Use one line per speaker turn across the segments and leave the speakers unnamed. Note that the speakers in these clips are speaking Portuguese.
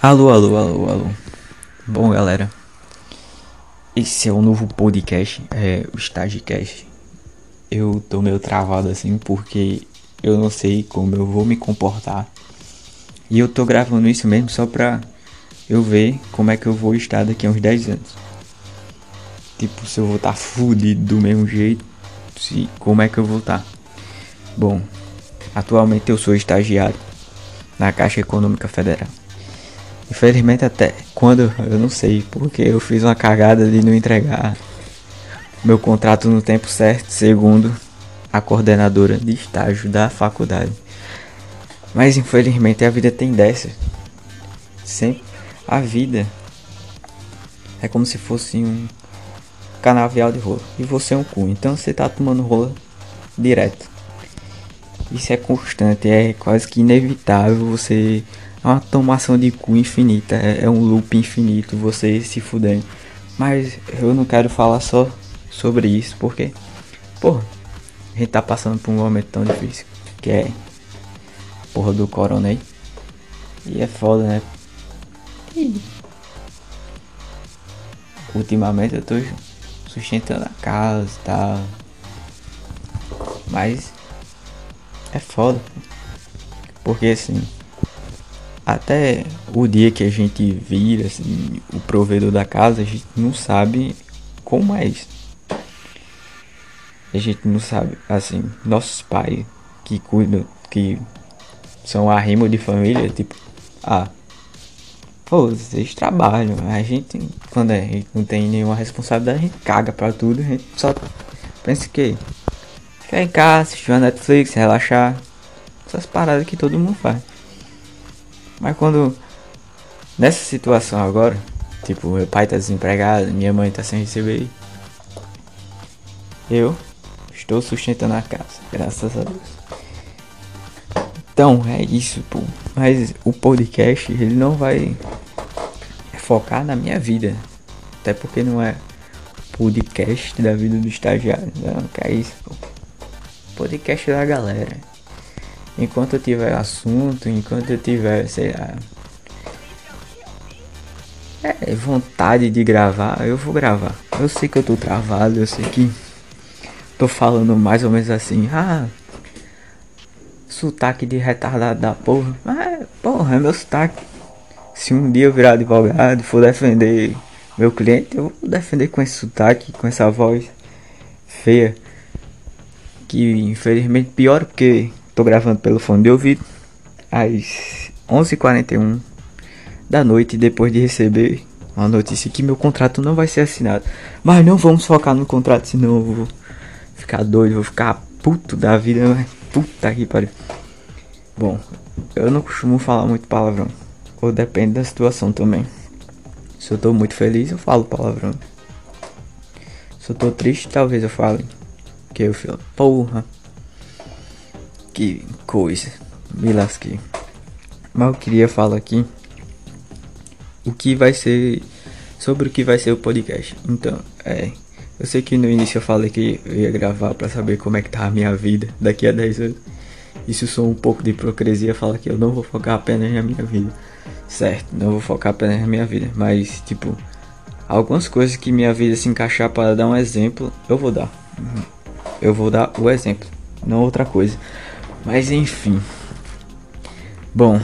Alô, alô, alô, alô. Bom, galera. Esse é o novo podcast, é o Stagecast. Eu tô meio travado assim porque eu não sei como eu vou me comportar. E eu tô gravando isso mesmo só pra eu ver como é que eu vou estar daqui a uns 10 anos. Tipo, se eu vou estar tá fudido do mesmo jeito, se, como é que eu vou estar. Tá. Bom, atualmente eu sou estagiário na Caixa Econômica Federal. Infelizmente até quando eu não sei, porque eu fiz uma cagada de não entregar meu contrato no tempo certo, segundo a coordenadora de estágio da faculdade. Mas infelizmente a vida tem dessa. Sempre a vida é como se fosse um canavial de rola e você é um cu. Então você tá tomando rola direto. Isso é constante, é quase que inevitável você uma tomação de cu infinita, é, é um loop infinito, você se fudendo. Mas eu não quero falar só sobre isso, porque, pô, a gente tá passando por um momento tão difícil, que é porra do corona aí. E é foda, né? E... Ultimamente eu tô sustentando a casa e tal. Mas é foda. Porque assim, até o dia que a gente vira assim, o provedor da casa, a gente não sabe como é isso. A gente não sabe, assim, nossos pais que cuidam, que são arrimo de família, tipo, ah, pô, vocês trabalham, a gente, quando a gente não tem nenhuma responsabilidade, a gente caga pra tudo, a gente só pensa que ficar em casa, assistir uma Netflix, relaxar, essas paradas que todo mundo faz. Mas quando. Nessa situação agora, tipo, meu pai tá desempregado, minha mãe tá sem receber. Eu estou sustentando a casa, graças a Deus. Então, é isso, pô. Mas o podcast, ele não vai focar na minha vida. Até porque não é podcast da vida do estagiário. Não, que é isso, pô. Podcast da galera enquanto eu tiver assunto, enquanto eu tiver, sei lá, é, vontade de gravar, eu vou gravar. Eu sei que eu tô travado, eu sei que tô falando mais ou menos assim, ah, sotaque de retardado da porra. Mas, porra, é meu sotaque. Se um dia eu virar advogado for defender meu cliente, eu vou defender com esse sotaque, com essa voz feia. Que infelizmente pior porque Tô gravando pelo fone de ouvido às 11h41 da noite depois de receber uma notícia que meu contrato não vai ser assinado. Mas não vamos focar no contrato, senão eu vou ficar doido, vou ficar puto da vida, mas puta que pariu. Bom, eu não costumo falar muito palavrão, ou depende da situação também. Se eu tô muito feliz, eu falo palavrão. Se eu tô triste, talvez eu fale. Que eu falo, porra. Que coisa. Me lasquei. Mas eu queria falar aqui o que vai ser. Sobre o que vai ser o podcast. Então, é. Eu sei que no início eu falei que eu ia gravar para saber como é que tá a minha vida daqui a 10 anos. Isso sou um pouco de hipocrisia falar que eu não vou focar apenas na minha vida. Certo, não vou focar apenas na minha vida. Mas, tipo, algumas coisas que minha vida se encaixar para dar um exemplo, eu vou dar. Eu vou dar o exemplo, não outra coisa. Mas enfim. Bom.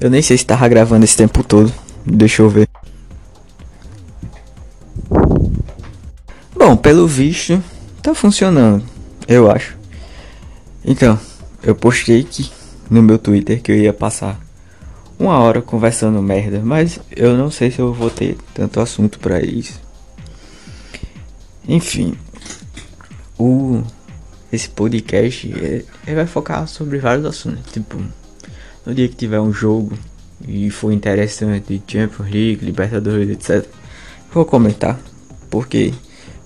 Eu nem sei se tava gravando esse tempo todo. Deixa eu ver. Bom, pelo visto, tá funcionando. Eu acho. Então, eu postei que no meu Twitter que eu ia passar uma hora conversando merda, mas eu não sei se eu vou ter tanto assunto para isso. Enfim, o esse podcast ele vai focar sobre vários assuntos. Tipo, no dia que tiver um jogo e for interessante, Champions League, Libertadores, etc. Vou comentar, porque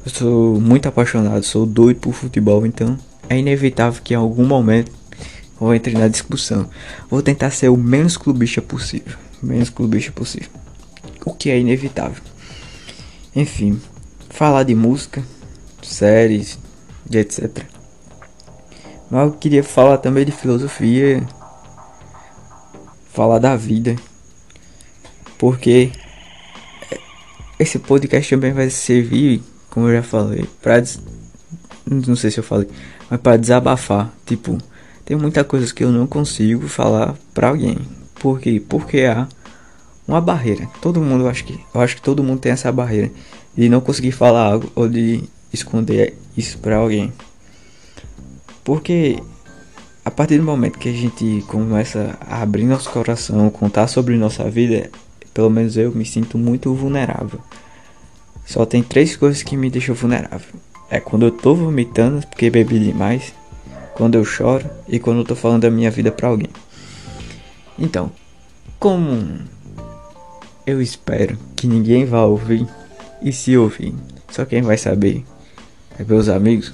eu sou muito apaixonado, sou doido por futebol, então é inevitável que em algum momento eu entre na discussão. Vou tentar ser o menos clubista possível, menos clubista possível, o que é inevitável. Enfim, falar de música, séries, etc. Mas eu queria falar também de filosofia, falar da vida, Porque esse podcast também vai servir, como eu já falei, pra. Não sei se eu falei, mas para desabafar. Tipo, tem muita coisa que eu não consigo falar pra alguém. Por quê? Porque há uma barreira. Todo mundo, eu acho que, eu acho que todo mundo tem essa barreira de não conseguir falar algo ou de esconder isso pra alguém. Porque a partir do momento que a gente começa a abrir nosso coração, contar sobre nossa vida, pelo menos eu me sinto muito vulnerável. Só tem três coisas que me deixam vulnerável. É quando eu tô vomitando porque bebi demais, quando eu choro e quando eu tô falando da minha vida pra alguém. Então, como eu espero que ninguém vá ouvir, e se ouvir, só quem vai saber é meus amigos,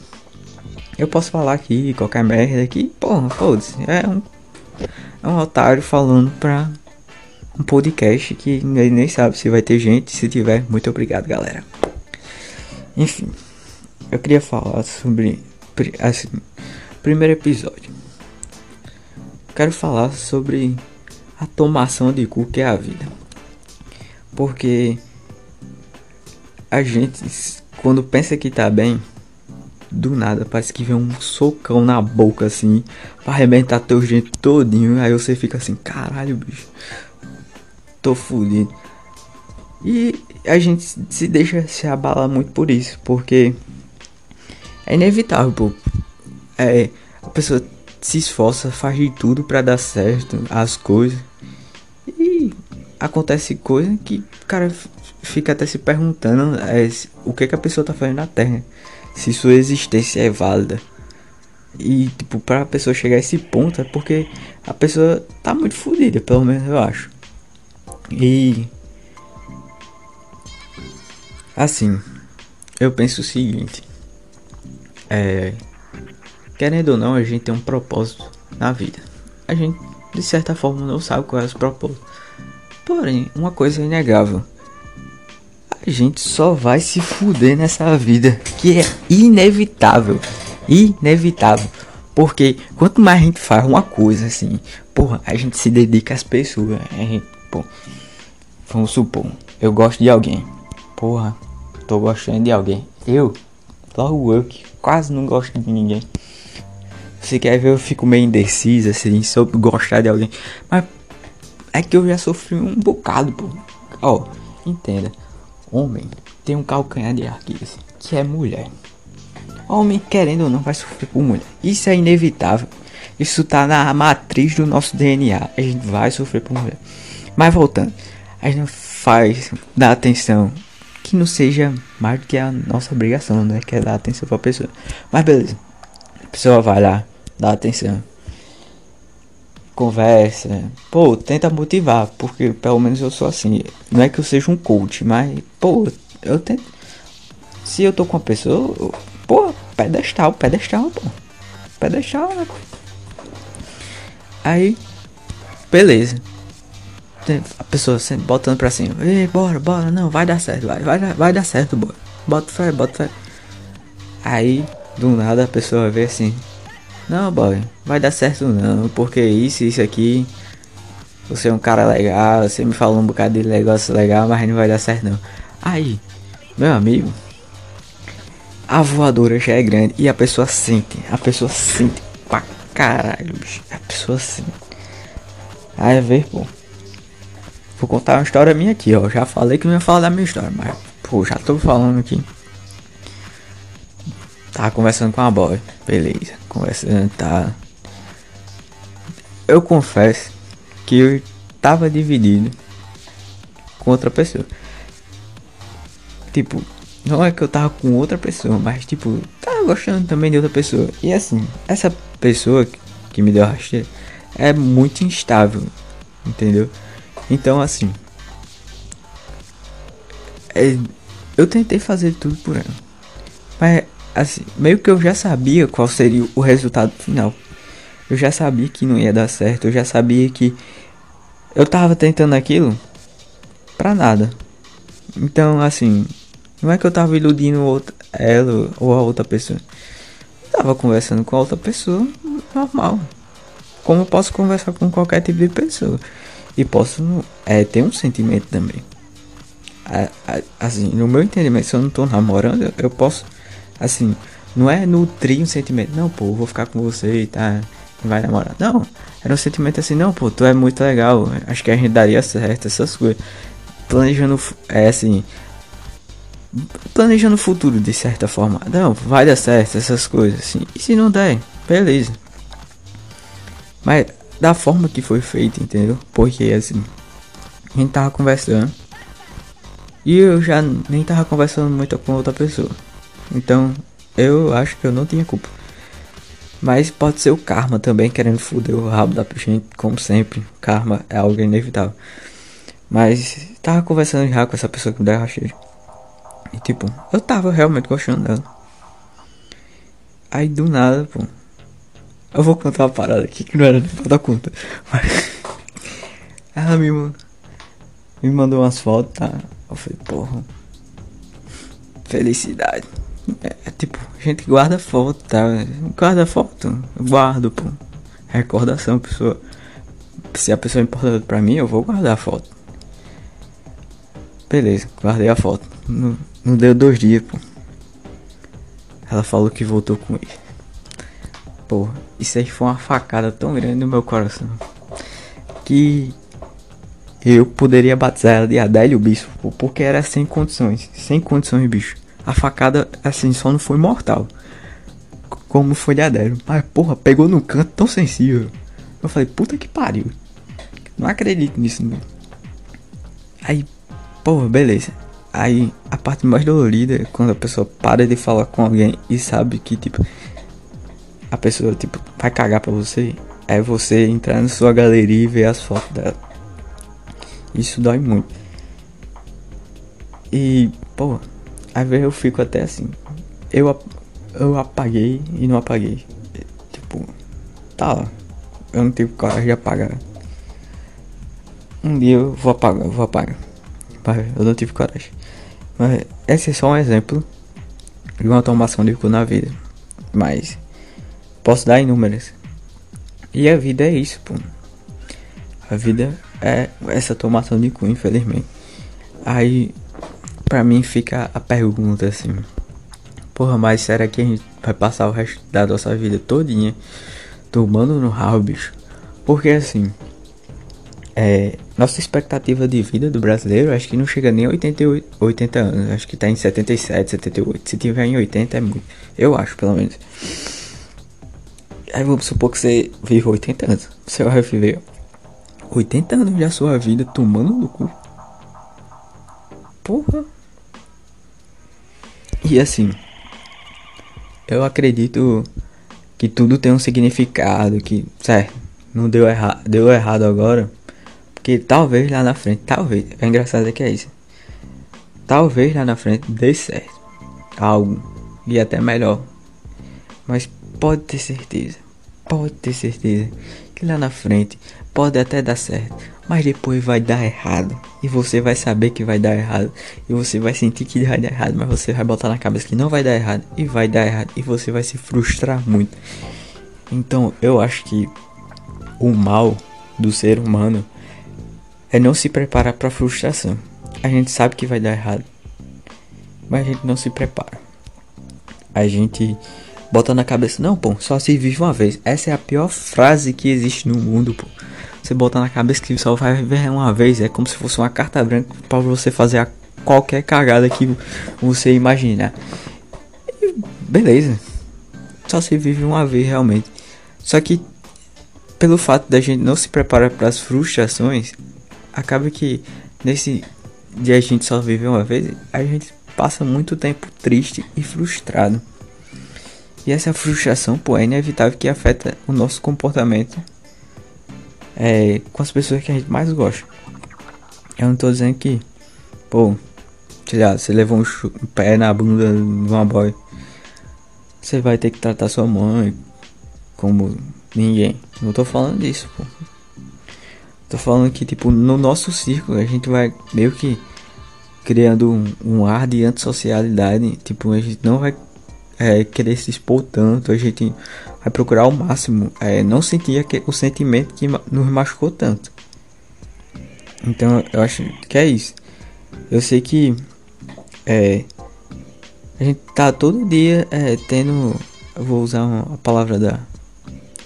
eu posso falar aqui qualquer merda aqui, porra, foda-se. É um, é um otário falando pra um podcast que ele nem sabe se vai ter gente. Se tiver, muito obrigado, galera. Enfim, eu queria falar sobre assim, primeiro episódio. Quero falar sobre a tomação de cu que é a vida. Porque a gente quando pensa que tá bem, do nada, parece que vem um socão na boca assim, pra arrebentar teu gente todinho. Aí você fica assim, caralho, bicho, tô fudido. E a gente se deixa se abalar muito por isso, porque é inevitável, pô. É, a pessoa se esforça, faz de tudo para dar certo as coisas. E acontece coisa que o cara fica até se perguntando é, o que, que a pessoa tá fazendo na Terra se sua existência é válida. E, tipo, pra pessoa chegar a esse ponto é porque a pessoa tá muito fodida, pelo menos eu acho. E. Assim, eu penso o seguinte: É. Querendo ou não, a gente tem um propósito na vida. A gente, de certa forma, não sabe qual é o propósito. Porém, uma coisa é inegável a gente só vai se fuder nessa vida, que é inevitável, inevitável. Porque quanto mais a gente faz uma coisa assim, porra, a gente se dedica às pessoas. A gente, pô, vamos supor, eu gosto de alguém. Porra, tô gostando de alguém. Eu, logo eu que quase não gosto de ninguém. Você quer ver, eu fico meio indeciso assim, sobre gostar de alguém. Mas é que eu já sofri um bocado, pô. Ó, entenda homem tem um calcanhar de Aquiles, que é mulher. Homem, querendo ou não, vai sofrer por mulher. Isso é inevitável. Isso tá na matriz do nosso DNA. A gente vai sofrer por mulher. Mas voltando, a gente faz dar atenção que não seja mais do que a nossa obrigação, né? Que é dar atenção pra pessoa. Mas beleza. A pessoa vai lá, dá atenção conversa. Pô, tenta motivar, porque pelo menos eu sou assim. Não é que eu seja um coach, mas, pô, eu tento. Se eu tô com uma pessoa, pô, pedestal, pedestal, pô. Pedestal, né? Aí, beleza. A pessoa sempre botando pra cima. Ei, bora, bora, não, vai dar certo, vai, vai, vai dar certo, bora. Bota fé, bota fé. Aí, do nada a pessoa vê assim, não, boy, vai dar certo não, porque isso, isso aqui. Você é um cara legal, você me falou um bocado de negócio legal, mas não vai dar certo não. Aí, meu amigo, a voadora já é grande e a pessoa sente, a pessoa sente pra caralho, bicho. A pessoa sente. Aí ver, pô. Vou contar uma história minha aqui, ó. Já falei que não ia falar da minha história, mas, pô, já tô falando aqui. Tava conversando com a boy. Beleza. Conversando, tá. Eu confesso que eu tava dividido com outra pessoa. Tipo, não é que eu tava com outra pessoa, mas tipo, tava gostando também de outra pessoa. E assim, essa pessoa que me deu a rasteira é muito instável, entendeu? Então assim, é, eu tentei fazer tudo por ela, mas assim, meio que eu já sabia qual seria o resultado final. Eu já sabia que não ia dar certo, eu já sabia que eu tava tentando aquilo pra nada. Então, assim, não é que eu tava iludindo outra, ela ou a outra pessoa. Eu tava conversando com a outra pessoa normal. Como eu posso conversar com qualquer tipo de pessoa. e posso é, ter um sentimento também. Assim, no meu entendimento, se eu não tô namorando, eu posso, assim, não é nutrir um sentimento, não, pô, vou ficar com você e tá, vai namorar. Não, era um sentimento assim, não, pô, tu é muito legal, acho que a gente daria certo, essas coisas. Planejando, é assim, planejando o futuro de certa forma. Não, vai dar certo, essas coisas assim. E se não der, beleza. Mas da forma que foi feito, entendeu? Porque assim, a gente tava conversando. E eu já nem tava conversando muito com outra pessoa. Então, eu acho que eu não tinha culpa. Mas pode ser o karma também querendo foder o rabo da gente, como sempre. Karma é algo inevitável. Mas tava conversando já com essa pessoa que me deu rasteiro. E tipo, eu tava realmente gostando dela. Aí do nada, pô. Eu vou contar uma parada aqui que não era nem pra dar conta. Mas. Ela me, me mandou umas fotos, tá? Eu falei, porra. Felicidade. É, é tipo, a gente guarda foto, tá? Guarda foto. Guardo, pô. Recordação, pessoa. Se a pessoa é importante pra mim, eu vou guardar a foto. Beleza, guardei a foto. Não, não deu dois dias, pô. Ela falou que voltou com ele. Pô, isso aí foi uma facada tão grande no meu coração. Que eu poderia batizar ela de Adélio Bispo, porque era sem condições. Sem condições, bicho. A facada, assim, só não foi mortal. Como foi de Adélio. Mas, porra, pegou num canto tão sensível. Eu falei, puta que pariu. Não acredito nisso, não. Aí, porra, beleza. Aí, a parte mais dolorida é quando a pessoa para de falar com alguém e sabe que, tipo, a pessoa, tipo, vai cagar pra você. É você entrar na sua galeria e ver as fotos dela. Isso dói muito. E, pô, às vezes eu fico até assim. Eu, eu apaguei e não apaguei. Tipo, tá lá. Eu não tive coragem de apagar. Um dia eu vou apagar, eu vou apagar. Mas eu não tive coragem. Mas esse é só um exemplo de uma automação de cu na vida. Mas posso dar inúmeras. E a vida é isso, pô. A vida é essa tomação de cu, infelizmente. Aí, pra mim fica a pergunta assim: Porra, mas será que a gente vai passar o resto da nossa vida todinha tomando no rabo, bicho? Porque assim, é, nossa expectativa de vida do brasileiro acho que não chega nem a 88, 80 anos. Acho que tá em 77, 78. Se tiver em 80 é muito. Eu acho, pelo menos. Aí vamos supor que você vive 80 anos. Você vai viver 80 anos da sua vida tomando no cu. Porra. E assim, eu acredito que tudo tem um significado, que, certo, não deu errado, deu errado agora, porque talvez lá na frente, talvez, é engraçado que é isso. Talvez lá na frente dê certo. Algo e até melhor. Mas pode ter certeza, pode ter certeza que lá na frente pode até dar certo, mas depois vai dar errado. E você vai saber que vai dar errado. E você vai sentir que vai dar errado, mas você vai botar na cabeça que não vai dar errado. E vai dar errado. E você vai se frustrar muito. Então eu acho que o mal do ser humano é não se preparar para frustração. A gente sabe que vai dar errado, mas a gente não se prepara. A gente bota na cabeça, não, pô, só se vive uma vez. Essa é a pior frase que existe no mundo, pô. Você bota na cabeça que só vai viver uma vez, é como se fosse uma carta branca para você fazer qualquer cagada que você imaginar. E beleza. Só se vive uma vez realmente. Só que pelo fato da gente não se preparar para as frustrações, acaba que nesse dia a gente só vive uma vez, a gente passa muito tempo triste e frustrado. E essa frustração, pô, é inevitável que afeta o nosso comportamento é, com as pessoas que a gente mais gosta. Eu não tô dizendo que, pô, sei lá, você levou um, um pé na bunda de uma boy. Você vai ter que tratar sua mãe como ninguém. Não tô falando disso, pô. Tô falando que, tipo, no nosso círculo a gente vai meio que criando um, um ar de antissocialidade. Tipo, a gente não vai é, querer se expor tanto, a gente vai procurar ao máximo é, não sentir o sentimento que nos machucou tanto. Então eu acho que é isso. Eu sei que é, a gente tá todo dia é, tendo. Vou usar uma, a palavra da,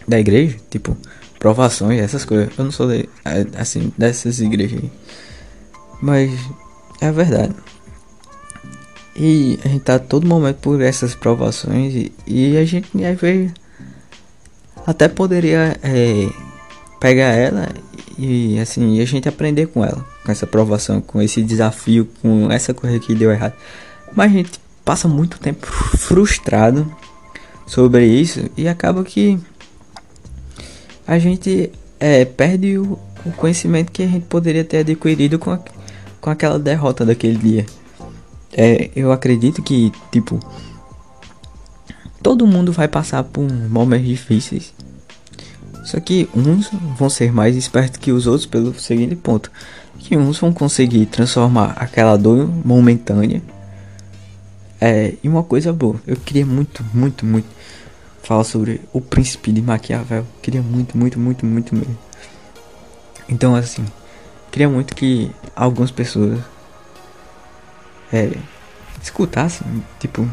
da igreja, tipo, provações, essas coisas. Eu não sou de, é, assim, dessas igrejas aí. Mas é verdade. E a gente tá todo momento por essas provações e, e a gente às vezes até poderia é, pegar ela e assim, e a gente aprender com ela, com essa provação, com esse desafio, com essa coisa que deu errado. Mas a gente passa muito tempo frustrado sobre isso e acaba que a gente é, perde o, o, conhecimento que a gente poderia ter adquirido com, a, com aquela derrota daquele dia. É, eu acredito que, tipo, todo mundo vai passar por momentos difíceis. Só que uns vão ser mais espertos que os outros pelo seguinte ponto. Que uns vão conseguir transformar aquela dor momentânea é, em uma coisa boa. Eu queria muito, muito, muito falar sobre o príncipe de Maquiavel. Queria muito, muito, muito, muito mesmo. Então assim, queria muito que algumas pessoas é, escutasse, tipo,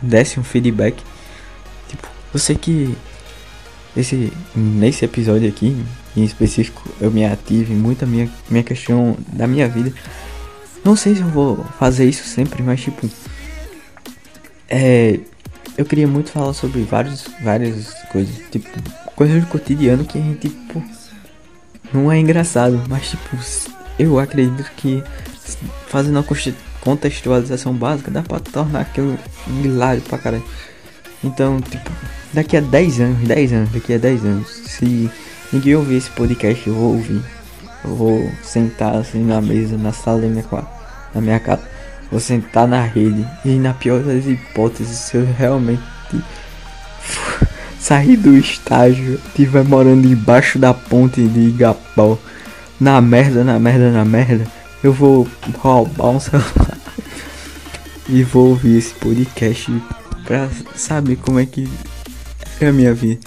desse um feedback. Tipo, eu sei que esse, nesse episódio aqui, em específico, eu me ative muito a minha, minha questão da minha vida. Não sei se eu vou fazer isso sempre, mas tipo. É. Eu queria muito falar sobre vários, várias coisas. Tipo, coisas do cotidiano que a gente, tipo. Não é engraçado, mas tipo. Eu acredito que fazendo a contextualização básica, dá pra tornar aquilo hilário pra caralho. Então, tipo, daqui a 10 anos, 10 anos, daqui a 10 anos, se ninguém ouvir esse podcast, eu vou ouvir. Eu vou sentar assim na mesa, na sala da minha, na minha casa. Vou sentar na rede. E na pior das hipóteses, se eu realmente sair do estágio, estiver morando debaixo da ponte de Igapó, na merda, na merda, na merda eu vou roubar um celular e vou ouvir esse podcast pra saber como é que é a minha vida.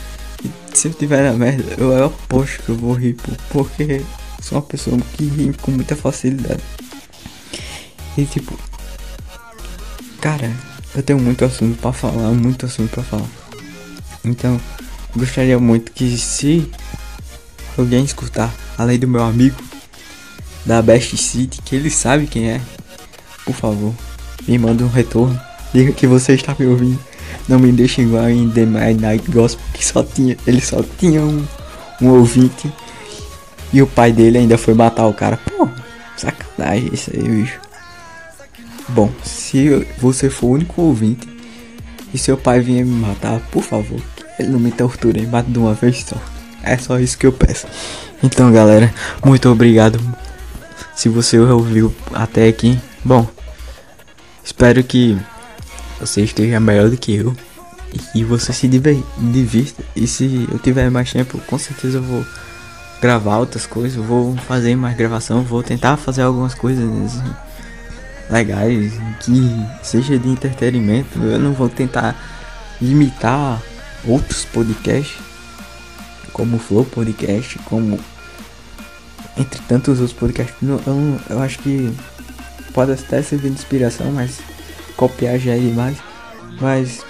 E se eu tiver na merda, eu aposto que eu vou rir, porque sou uma pessoa que ri com muita facilidade. E tipo, cara, eu tenho muito assunto para falar, muito assunto para falar. Então, gostaria muito que se alguém escutar, além do meu amigo, da Best City, que ele sabe quem é. Por favor, me manda um retorno. Diga que você está me ouvindo. Não me deixe igual em The Midnight Gospel, que só tinha, ele só tinha um, um ouvinte. E o pai dele ainda foi matar o cara. Pô, sacanagem isso aí, bicho. Bom, se você for o único ouvinte e seu pai vier me matar, por favor, ele não me torture mate de uma vez só. É só isso que eu peço. Então, galera, muito obrigado se você ouviu até aqui, bom, espero que você esteja melhor do que eu e você se divirta. E se eu tiver mais tempo, com certeza eu vou gravar outras coisas, vou fazer mais gravação, vou tentar fazer algumas coisas legais que seja de entretenimento. Eu não vou tentar imitar outros podcasts, como o Flow Podcast, como entre tantos outros podcasts, eu, eu, eu acho que pode até servir de inspiração, mas copiar já é demais. Mas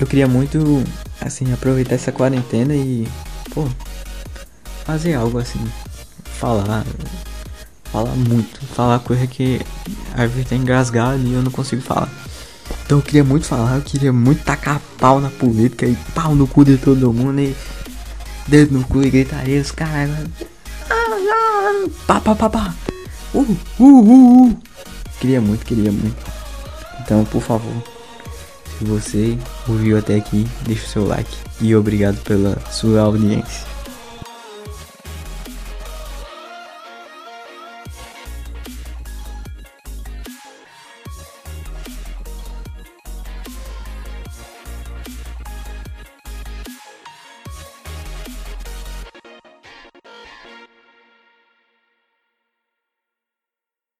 eu queria muito, assim, aproveitar essa quarentena e, pô, fazer algo assim, falar, falar muito, falar coisa que às vezes tá engasgado e eu não consigo falar. Então eu queria muito falar, eu queria muito tacar pau na política e pau no cu de todo mundo e dedo no cu e gritaria os caras Pá, pá, pá, pá. Uh, uh, uh, uh. Queria muito, queria muito. Então, por favor, se você ouviu até aqui, deixa o seu like. E obrigado pela sua audiência.